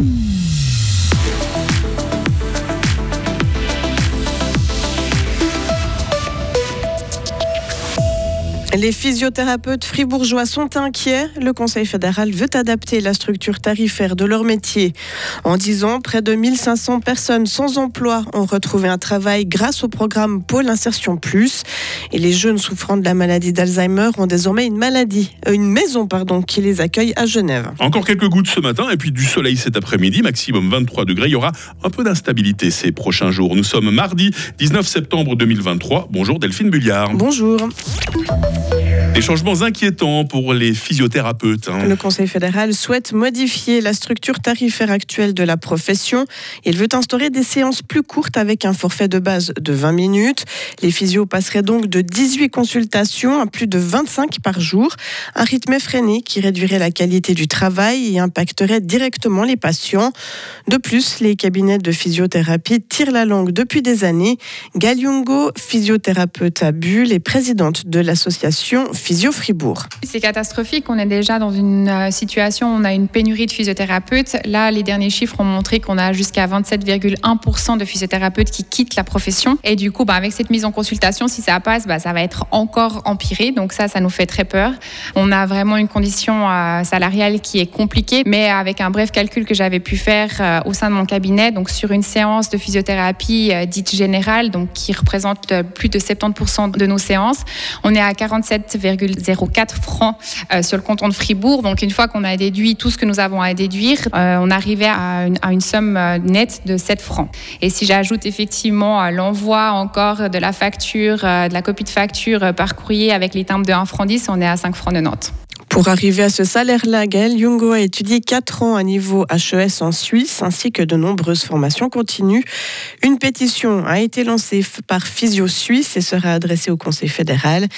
Mm-hmm. Les physiothérapeutes fribourgeois sont inquiets. Le Conseil fédéral veut adapter la structure tarifaire de leur métier. En 10 ans, près de 1500 personnes sans emploi ont retrouvé un travail grâce au programme Pôle Insertion Plus. Et les jeunes souffrant de la maladie d'Alzheimer ont désormais une maladie, euh, une maison pardon, qui les accueille à Genève. Encore quelques gouttes ce matin et puis du soleil cet après-midi, maximum 23 degrés. Il y aura un peu d'instabilité ces prochains jours. Nous sommes mardi 19 septembre 2023. Bonjour Delphine Bulliard. Bonjour. Des changements inquiétants pour les physiothérapeutes. hein. Le Conseil fédéral souhaite modifier la structure tarifaire actuelle de la profession. Il veut instaurer des séances plus courtes avec un forfait de base de 20 minutes. Les physios passeraient donc de 18 consultations à plus de 25 par jour. Un rythme effréné qui réduirait la qualité du travail et impacterait directement les patients. De plus, les cabinets de physiothérapie tirent la langue depuis des années. Galiungo, physiothérapeute à Bulle et présidente de l'association Physio Fribourg. C'est catastrophique. On est déjà dans une euh, situation où on a une pénurie de physiothérapeutes. Là, les derniers chiffres ont montré qu'on a jusqu'à 27,1% de physiothérapeutes qui quittent la profession. Et du coup, bah, avec cette mise en consultation, si ça passe, bah, ça va être encore empiré. Donc ça, ça nous fait très peur. On a vraiment une condition euh, salariale qui est compliquée, mais avec un bref calcul que j'avais pu faire euh, au sein de mon cabinet, donc sur une séance de physiothérapie dite générale, donc qui représente plus de 70% de nos séances, on est à 47,04 francs euh, sur le canton de Fribourg. Donc une fois qu'on a déduit tout ce que nous avons à déduire, euh, on arrivait à une, à une somme euh, nette de 7 francs. Et si j'ajoute effectivement l'envoi encore de la facture, de la copie de facture par courrier avec les timbres de 1 franc 10, on est à 5 francs 90. Pour arriver à ce salaire-là, Gaël Jungo a étudié 4 ans à niveau HES en Suisse, ainsi que de nombreuses formations continues. Une pétition a été lancée par Physio Suisse et sera adressée au Conseil fédéral.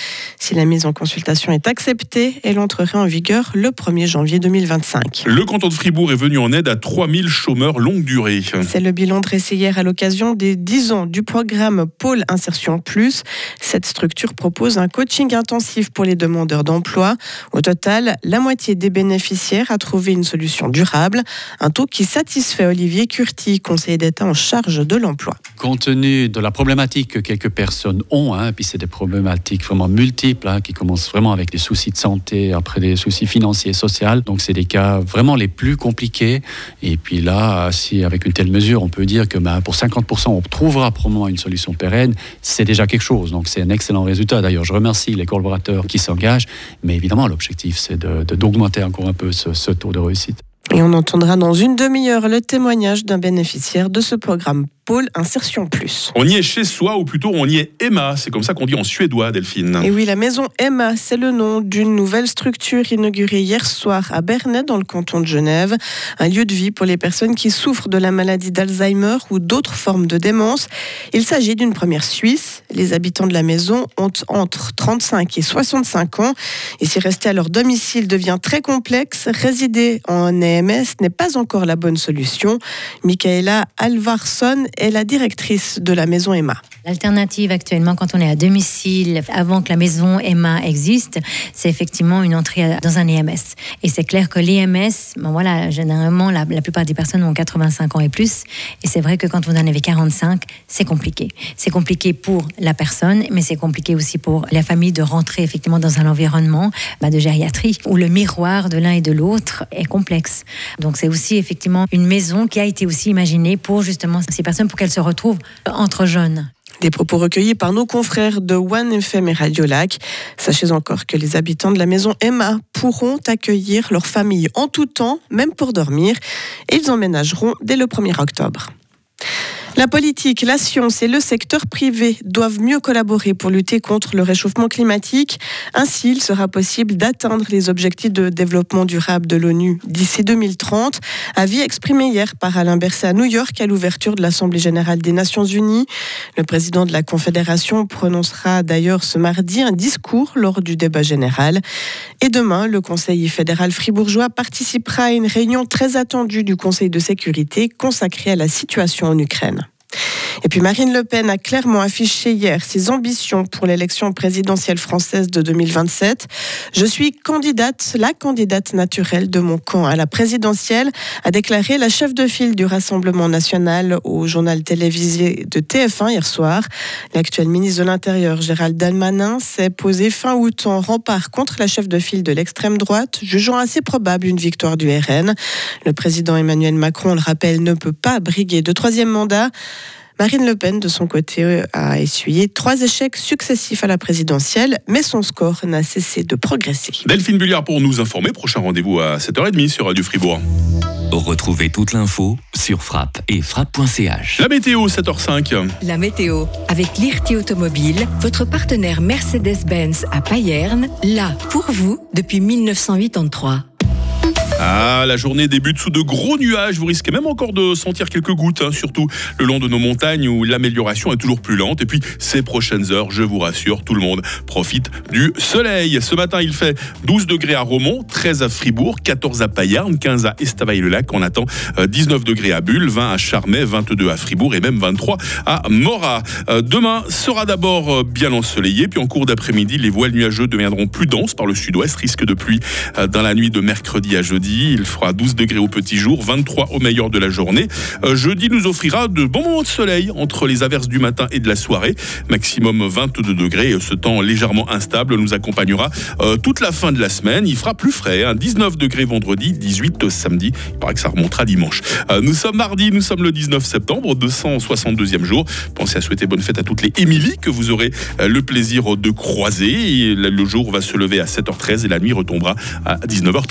Si la mise en consultation est acceptée, elle entrera en vigueur le 1er janvier 2025. Le canton de Fribourg est venu en aide à 3000 chômeurs longue durée. C'est le bilan dressé hier à l'occasion des 10 ans du programme Pôle Insertion Plus. Cette structure propose un coaching intensif pour les demandeurs d'emploi. Au total, la moitié des bénéficiaires a trouvé une solution durable, un taux qui satisfait Olivier Curti, conseiller d'État en charge de l'emploi. Compte tenu de la problématique que quelques personnes ont, hein, puis c'est des problématiques vraiment multiples, hein, qui commencent vraiment avec des soucis de santé, après des soucis financiers, sociaux, donc c'est des cas vraiment les plus compliqués. Et puis là, si avec une telle mesure, on peut dire que ben, pour 50%, on trouvera probablement une solution pérenne, c'est déjà quelque chose. Donc c'est un excellent résultat. D'ailleurs, je remercie les collaborateurs qui s'engagent, mais évidemment, l'objectif, c'est d'augmenter encore un peu ce- ce taux de réussite. Et on entendra dans une demi-heure le témoignage d'un bénéficiaire de ce programme Pôle Insertion Plus. On y est chez soi, ou plutôt on y est Emma. C'est comme ça qu'on dit en suédois, Delphine. Et oui, la maison Emma, c'est le nom d'une nouvelle structure inaugurée hier soir à Bernay, dans le canton de Genève. Un lieu de vie pour les personnes qui souffrent de la maladie d'Alzheimer ou d'autres formes de démence. Il s'agit d'une première suisse. Les habitants de la maison ont entre 35 et 65 ans. Et si rester à leur domicile devient très complexe, résider en EMS n'est pas encore la bonne solution. Michaela Alvarsson est la directrice de la maison Emma. L'alternative actuellement, quand on est à domicile, avant que la maison Emma existe, c'est effectivement une entrée dans un EMS. Et c'est clair que l'EMS, ben voilà, généralement, la, plupart des personnes ont 85 ans et plus. Et c'est vrai que quand vous en avez 45, c'est compliqué. C'est compliqué pour la personne, mais c'est compliqué aussi pour la famille de rentrer effectivement dans un environnement ben, de gériatrie où le miroir de l'un et de l'autre est complexe. Donc c'est aussi effectivement une maison qui a été aussi imaginée pour justement ces personnes, pour qu'elles se retrouvent entre jeunes. Des propos recueillis par nos confrères de One FM et Radio Lac. Sachez encore que les habitants de la maison Emma pourront accueillir leur famille en tout temps, même pour dormir, ils emménageront dès le 1er octobre. La politique, la science et le secteur privé doivent mieux collaborer pour lutter contre le réchauffement climatique. Ainsi, il sera possible d'atteindre les objectifs de développement durable de l'ONU d'ici 2030. Avis exprimé hier par Alain Berset à New York à l'ouverture de l'Assemblée générale des Nations unies. Le président de la Confédération prononcera d'ailleurs ce mardi un discours lors du débat général. Et demain, le Conseil fédéral fribourgeois participera à une réunion très attendue du Conseil de sécurité consacrée à la situation en Ukraine. Et puis Marine Le Pen a clairement affiché hier ses ambitions pour l'élection présidentielle française de 2027. Je suis candidate, la candidate naturelle de mon camp à la présidentielle, a déclaré la chef de file du Rassemblement national au journal télévisé de TF1 hier soir. L'actuel ministre de l'Intérieur, Gérald Dalmanin, s'est posé fin août en rempart contre la chef de file de l'extrême droite, jugeant assez probable une victoire du RN. Le président Emmanuel Macron, le rappelle, ne peut pas briguer de troisième mandat. Marine Le Pen, de son côté, a essuyé trois échecs successifs à la présidentielle, mais son score n'a cessé de progresser. Delphine Bulliard pour nous informer. Prochain rendez-vous à 7h30 sur Radio Fribourg. Retrouvez toute l'info sur frappe et frappe.ch. La météo, 7h05. La météo, avec l'IRT Automobile, votre partenaire Mercedes-Benz à Payerne, là pour vous depuis 1983. Ah, la journée débute sous de gros nuages. Vous risquez même encore de sentir quelques gouttes, hein, surtout le long de nos montagnes où l'amélioration est toujours plus lente. Et puis, ces prochaines heures, je vous rassure, tout le monde profite du soleil. Ce matin, il fait 12 degrés à Romont, 13 à Fribourg, 14 à Payarn, 15 à Estavayer-le-Lac. On attend 19 euh, degrés à Bulle, 20 à Charmey, 22 à Fribourg et même 23 à Morat. Euh, demain sera d'abord euh, bien ensoleillé, puis en cours d'après-midi, les voiles nuageux deviendront plus denses par le sud-ouest. Risque de pluie dans la nuit de mercredi à jeudi. Il fera 12 degrés au petit jour, 23 au meilleur de la journée. Euh, jeudi nous offrira de bons moments de soleil entre les averses du matin et de la soirée. Maximum 22 degrés. Ce temps légèrement instable nous accompagnera euh, toute la fin de la semaine. Il fera plus frais. 19 hein. degrés vendredi, 18 samedi. Il paraît que ça remontera dimanche. Euh, nous sommes mardi, nous sommes le 19 septembre, 262e jour. Pensez à souhaiter bonne fête à toutes les Émilie que vous aurez le plaisir de croiser. le jour va se lever à 7h13 et la nuit retombera à 19h30.